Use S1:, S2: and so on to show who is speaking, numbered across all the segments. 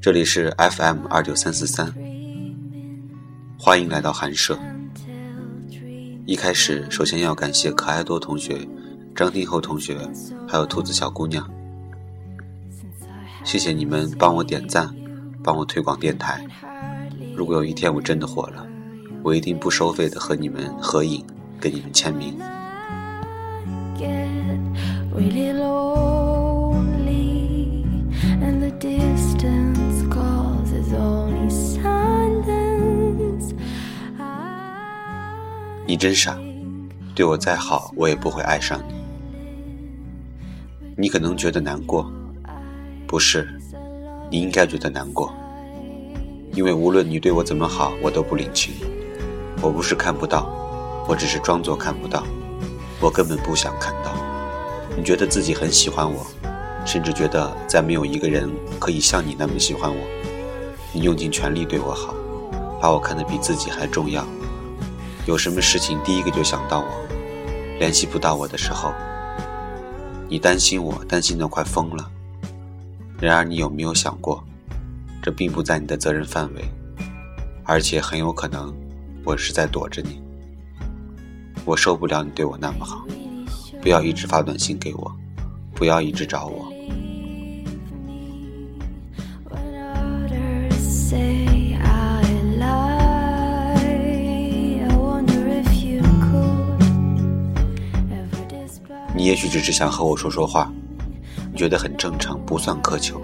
S1: 这里是 FM 二九三四三，欢迎来到寒舍。一开始，首先要感谢可爱多同学、张天后同学，还有兔子小姑娘，谢谢你们帮我点赞，帮我推广电台。如果有一天我真的火了，我一定不收费的和你们合影，给你们签名。你真傻，对我再好，我也不会爱上你。你可能觉得难过，不是？你应该觉得难过，因为无论你对我怎么好，我都不领情。我不是看不到，我只是装作看不到，我根本不想看到。你觉得自己很喜欢我，甚至觉得再没有一个人可以像你那么喜欢我。你用尽全力对我好，把我看得比自己还重要。有什么事情第一个就想到我，联系不到我的时候，你担心我，担心的快疯了。然而你有没有想过，这并不在你的责任范围，而且很有可能我是在躲着你。我受不了你对我那么好，不要一直发短信给我，不要一直找我。你也许只是想和我说说话，你觉得很正常，不算苛求，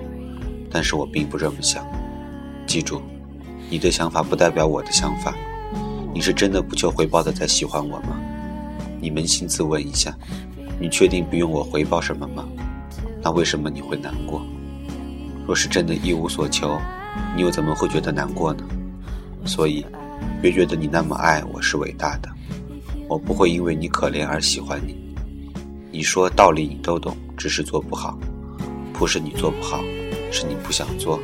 S1: 但是我并不这么想。记住，你的想法不代表我的想法。你是真的不求回报的在喜欢我吗？你扪心自问一下，你确定不用我回报什么吗？那为什么你会难过？若是真的一无所求，你又怎么会觉得难过呢？所以，别觉得你那么爱我是伟大的，我不会因为你可怜而喜欢你。你说道理你都懂，只是做不好，不是你做不好，是你不想做。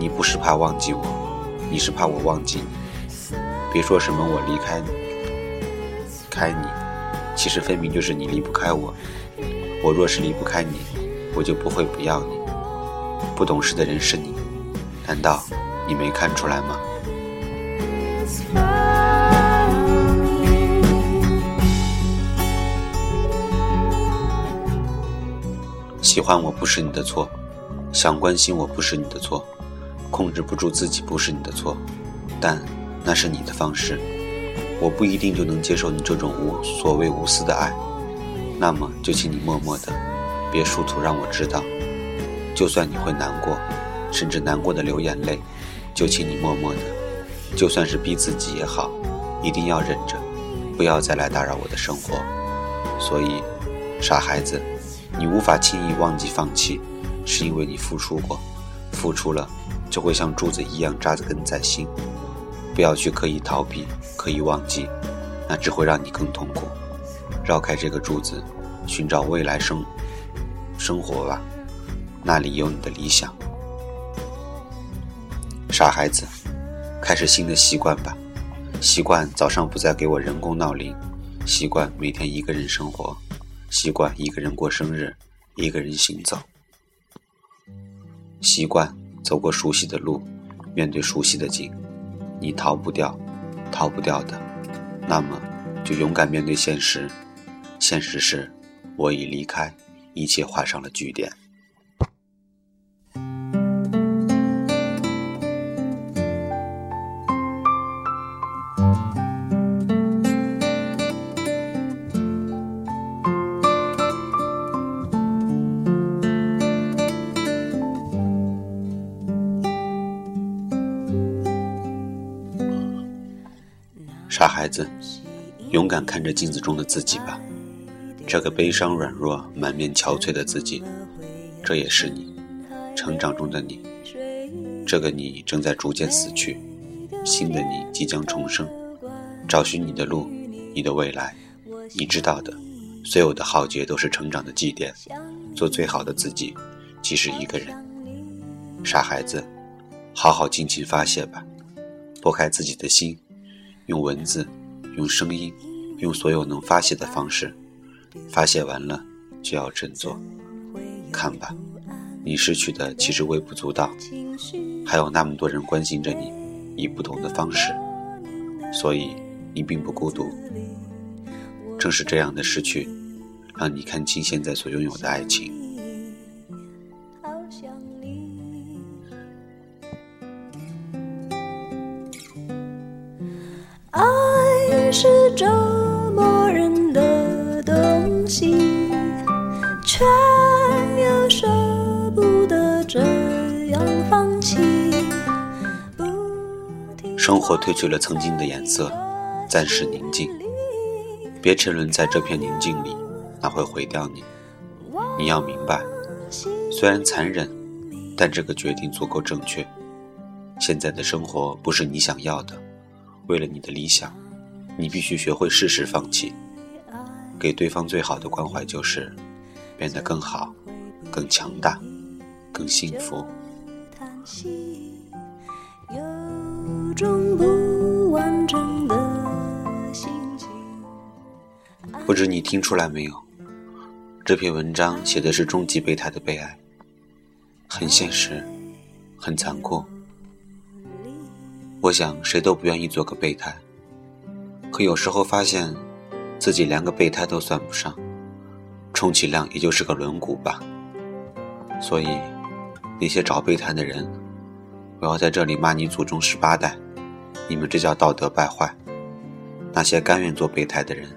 S1: 你不是怕忘记我，你是怕我忘记你。别说什么我离开你，开你，其实分明就是你离不开我。我若是离不开你，我就不会不要你。不懂事的人是你，难道你没看出来吗？喜欢我不是你的错，想关心我不是你的错，控制不住自己不是你的错，但那是你的方式，我不一定就能接受你这种无所谓无私的爱，那么就请你默默的，别试图让我知道，就算你会难过，甚至难过的流眼泪，就请你默默的，就算是逼自己也好，一定要忍着，不要再来打扰我的生活，所以，傻孩子。你无法轻易忘记放弃，是因为你付出过，付出了就会像柱子一样扎着根在心。不要去刻意逃避、刻意忘记，那只会让你更痛苦。绕开这个柱子，寻找未来生生活吧，那里有你的理想。傻孩子，开始新的习惯吧，习惯早上不再给我人工闹铃，习惯每天一个人生活。习惯一个人过生日，一个人行走。习惯走过熟悉的路，面对熟悉的景。你逃不掉，逃不掉的，那么就勇敢面对现实。现实是，我已离开，一切画上了句点。傻孩子，勇敢看着镜子中的自己吧，这个悲伤、软弱、满面憔悴的自己，这也是你，成长中的你。这个你正在逐渐死去，新的你即将重生，找寻你的路，你的未来。你知道的，所有的浩劫都是成长的祭奠。做最好的自己，即使一个人。傻孩子，好好尽情发泄吧，拨开自己的心。用文字，用声音，用所有能发泄的方式，发泄完了就要振作。看吧，你失去的其实微不足道，还有那么多人关心着你，以不同的方式，所以你并不孤独。正是这样的失去，让你看清现在所拥有的爱情。
S2: 放弃。
S1: 生活褪去了曾经的颜色，暂时宁静。别沉沦在这片宁静里，那会毁掉你。你要明白，虽然残忍，但这个决定足够正确。现在的生活不是你想要的，为了你的理想，你必须学会适时放弃。给对方最好的关怀就是变得更好、更强大、更幸福。叹息有种不完整的心情。不知你听出来没有？这篇文章写的是终极备胎的悲哀，很现实，很残酷。我想谁都不愿意做个备胎，可有时候发现自己连个备胎都算不上，充其量也就是个轮毂吧。所以，那些找备胎的人，我要在这里骂你祖宗十八代，你们这叫道德败坏。那些甘愿做备胎的人。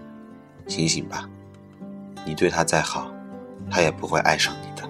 S1: 醒醒吧，你对他再好，他也不会爱上你的。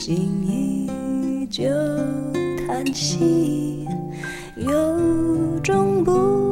S2: 心依旧叹息？有种不